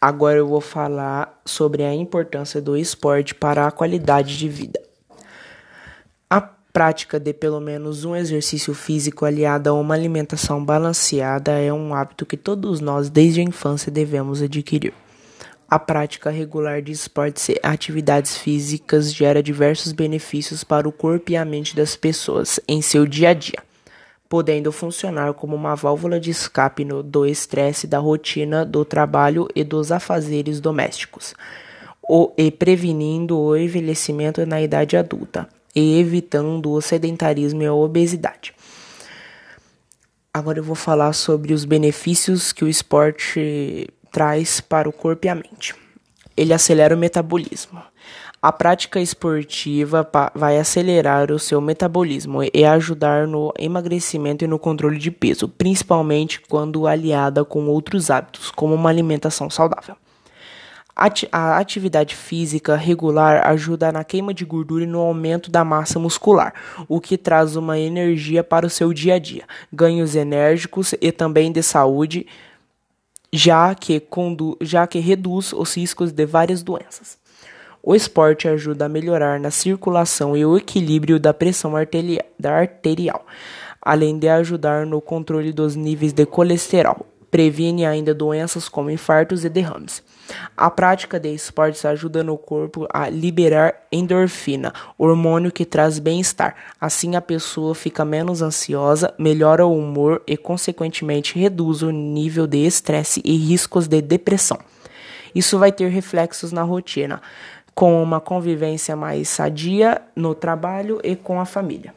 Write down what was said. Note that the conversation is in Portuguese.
Agora eu vou falar sobre a importância do esporte para a qualidade de vida. A prática de pelo menos um exercício físico aliado a uma alimentação balanceada é um hábito que todos nós, desde a infância, devemos adquirir. A prática regular de esportes e atividades físicas gera diversos benefícios para o corpo e a mente das pessoas em seu dia a dia podendo funcionar como uma válvula de escape no, do estresse da rotina do trabalho e dos afazeres domésticos, o, e prevenindo o envelhecimento na idade adulta e evitando o sedentarismo e a obesidade. Agora eu vou falar sobre os benefícios que o esporte traz para o corpo e a mente. Ele acelera o metabolismo. A prática esportiva vai acelerar o seu metabolismo e ajudar no emagrecimento e no controle de peso, principalmente quando aliada com outros hábitos, como uma alimentação saudável. A atividade física regular ajuda na queima de gordura e no aumento da massa muscular, o que traz uma energia para o seu dia a dia, ganhos enérgicos e também de saúde, já que, já que reduz os riscos de várias doenças. O esporte ajuda a melhorar na circulação e o equilíbrio da pressão arterial, além de ajudar no controle dos níveis de colesterol. Previne ainda doenças como infartos e derrames. A prática de esportes ajuda no corpo a liberar endorfina, hormônio que traz bem-estar. Assim, a pessoa fica menos ansiosa, melhora o humor e, consequentemente, reduz o nível de estresse e riscos de depressão. Isso vai ter reflexos na rotina com uma convivência mais sadia no trabalho e com a família.